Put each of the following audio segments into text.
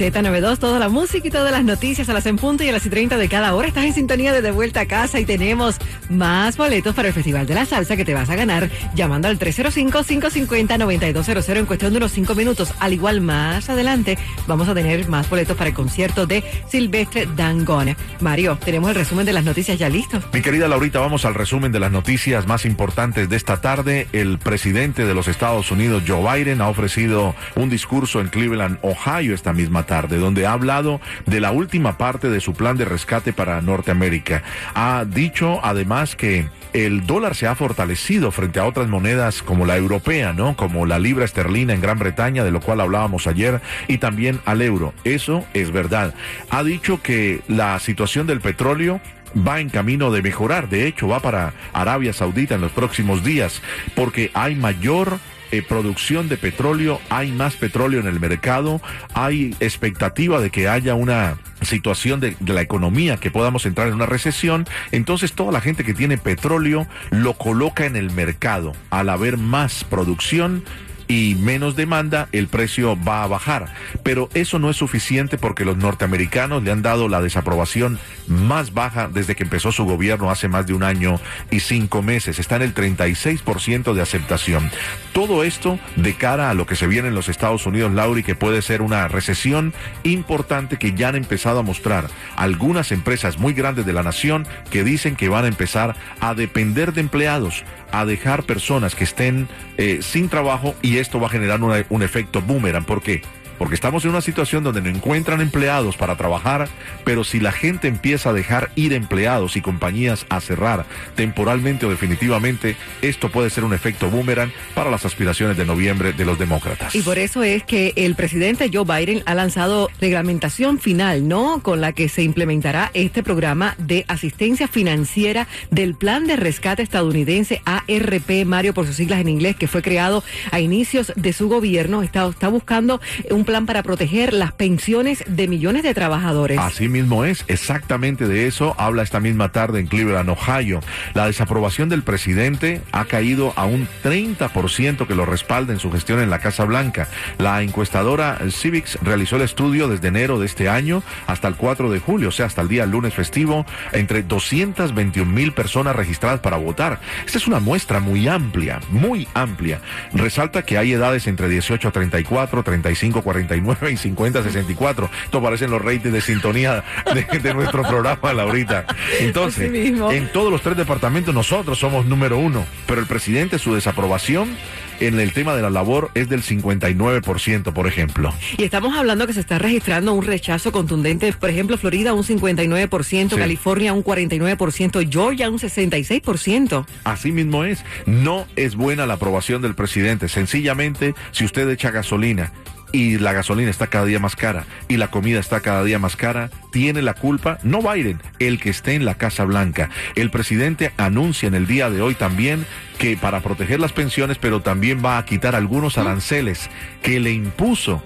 Z92, toda la música y todas las noticias a las en punto y a las y 30 de cada hora. Estás en sintonía de De Vuelta a Casa y tenemos más boletos para el Festival de la Salsa que te vas a ganar llamando al 305-550-9200 en cuestión de unos 5 minutos. Al igual, más adelante vamos a tener más boletos para el concierto de Silvestre Dangone. Mario, tenemos el resumen de las noticias ya listo. Mi querida Laurita, vamos al resumen de las noticias más importantes de esta tarde. El presidente de los Estados Unidos, Joe Biden, ha ofrecido un discurso en Cleveland, Ohio, esta misma tarde, donde ha hablado de la última parte de su plan de rescate para Norteamérica. Ha dicho además que el dólar se ha fortalecido frente a otras monedas como la europea, ¿no? Como la libra esterlina en Gran Bretaña, de lo cual hablábamos ayer, y también al euro. Eso es verdad. Ha dicho que la situación del petróleo va en camino de mejorar. De hecho, va para Arabia Saudita en los próximos días, porque hay mayor eh, producción de petróleo, hay más petróleo en el mercado, hay expectativa de que haya una situación de, de, la economía, que podamos entrar en una recesión, entonces toda la gente que tiene petróleo lo coloca en el mercado. Al haber más producción, y menos demanda, el precio va a bajar. Pero eso no es suficiente porque los norteamericanos le han dado la desaprobación más baja desde que empezó su gobierno hace más de un año y cinco meses. Está en el 36% de aceptación. Todo esto de cara a lo que se viene en los Estados Unidos, Lauri, que puede ser una recesión importante que ya han empezado a mostrar algunas empresas muy grandes de la nación que dicen que van a empezar a depender de empleados, a dejar personas que estén eh, sin trabajo y esto va a generar un efecto boomerang. ¿Por qué? Porque estamos en una situación donde no encuentran empleados para trabajar, pero si la gente empieza a dejar ir empleados y compañías a cerrar temporalmente o definitivamente, esto puede ser un efecto boomerang para las aspiraciones de noviembre de los demócratas. Y por eso es que el presidente Joe Biden ha lanzado reglamentación final, ¿no? Con la que se implementará este programa de asistencia financiera del Plan de Rescate Estadounidense ARP, Mario por sus siglas en inglés, que fue creado a inicios de su gobierno. Está, está buscando un plan para proteger las pensiones de millones de trabajadores. Así mismo es, exactamente de eso habla esta misma tarde en Cleveland, Ohio. La desaprobación del presidente ha caído a un 30% que lo respalda en su gestión en la Casa Blanca. La encuestadora Civics realizó el estudio desde enero de este año hasta el 4 de julio, o sea, hasta el día lunes festivo, entre 221 mil personas registradas para votar. Esta es una muestra muy amplia, muy amplia. Resalta que hay edades entre 18 a 34, 35 40 49 y 50 64. Esto parecen los ratings de sintonía de, de nuestro programa, Laurita. Entonces, en todos los tres departamentos nosotros somos número uno, pero el presidente, su desaprobación en el tema de la labor es del 59%, por ejemplo. Y estamos hablando que se está registrando un rechazo contundente, por ejemplo, Florida un 59%, sí. California un 49%, Georgia un 66%. Así mismo es. No es buena la aprobación del presidente. Sencillamente, si usted echa gasolina y la gasolina está cada día más cara y la comida está cada día más cara, tiene la culpa no Biden, el que esté en la Casa Blanca. El presidente anuncia en el día de hoy también que para proteger las pensiones, pero también va a quitar algunos aranceles que le impuso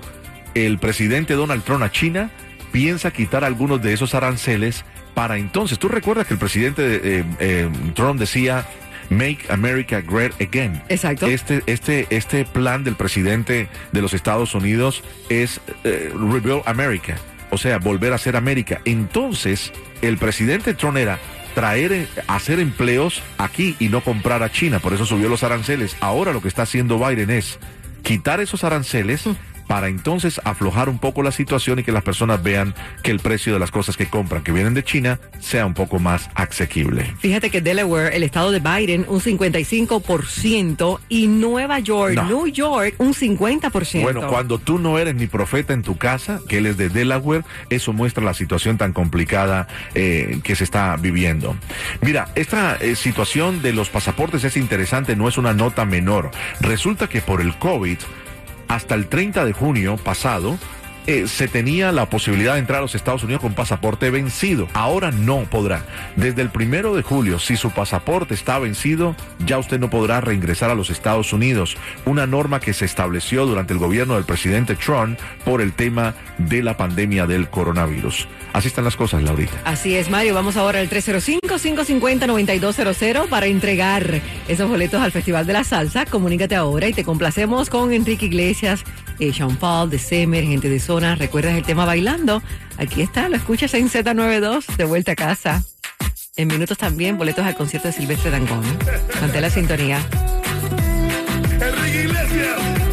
el presidente Donald Trump a China, piensa quitar algunos de esos aranceles para entonces. Tú recuerdas que el presidente eh, eh, Trump decía Make America Great Again. Exacto. Este, este, este plan del presidente de los Estados Unidos es eh, Rebuild America, o sea, volver a ser América. Entonces, el presidente Trump era traer, hacer empleos aquí y no comprar a China, por eso subió los aranceles. Ahora lo que está haciendo Biden es quitar esos aranceles para entonces aflojar un poco la situación y que las personas vean que el precio de las cosas que compran que vienen de China sea un poco más asequible. Fíjate que Delaware, el estado de Biden, un 55% y Nueva York, no. New York, un 50%. Bueno, cuando tú no eres ni profeta en tu casa, que él es de Delaware, eso muestra la situación tan complicada eh, que se está viviendo. Mira, esta eh, situación de los pasaportes es interesante, no es una nota menor. Resulta que por el COVID, hasta el 30 de junio pasado, eh, se tenía la posibilidad de entrar a los Estados Unidos con pasaporte vencido. Ahora no podrá. Desde el primero de julio, si su pasaporte está vencido, ya usted no podrá reingresar a los Estados Unidos. Una norma que se estableció durante el gobierno del presidente Trump por el tema de la pandemia del coronavirus. Así están las cosas, Laurita. Así es, Mario. Vamos ahora al 305-550-9200 para entregar esos boletos al Festival de la Salsa. Comunícate ahora y te complacemos con Enrique Iglesias, eh, Sean Paul, de Semer, gente de zona. ¿Recuerdas el tema bailando? Aquí está, lo escuchas en Z92, de vuelta a casa. En minutos también, boletos al concierto de Silvestre Dangón. Mantén la sintonía. Enrique Iglesias.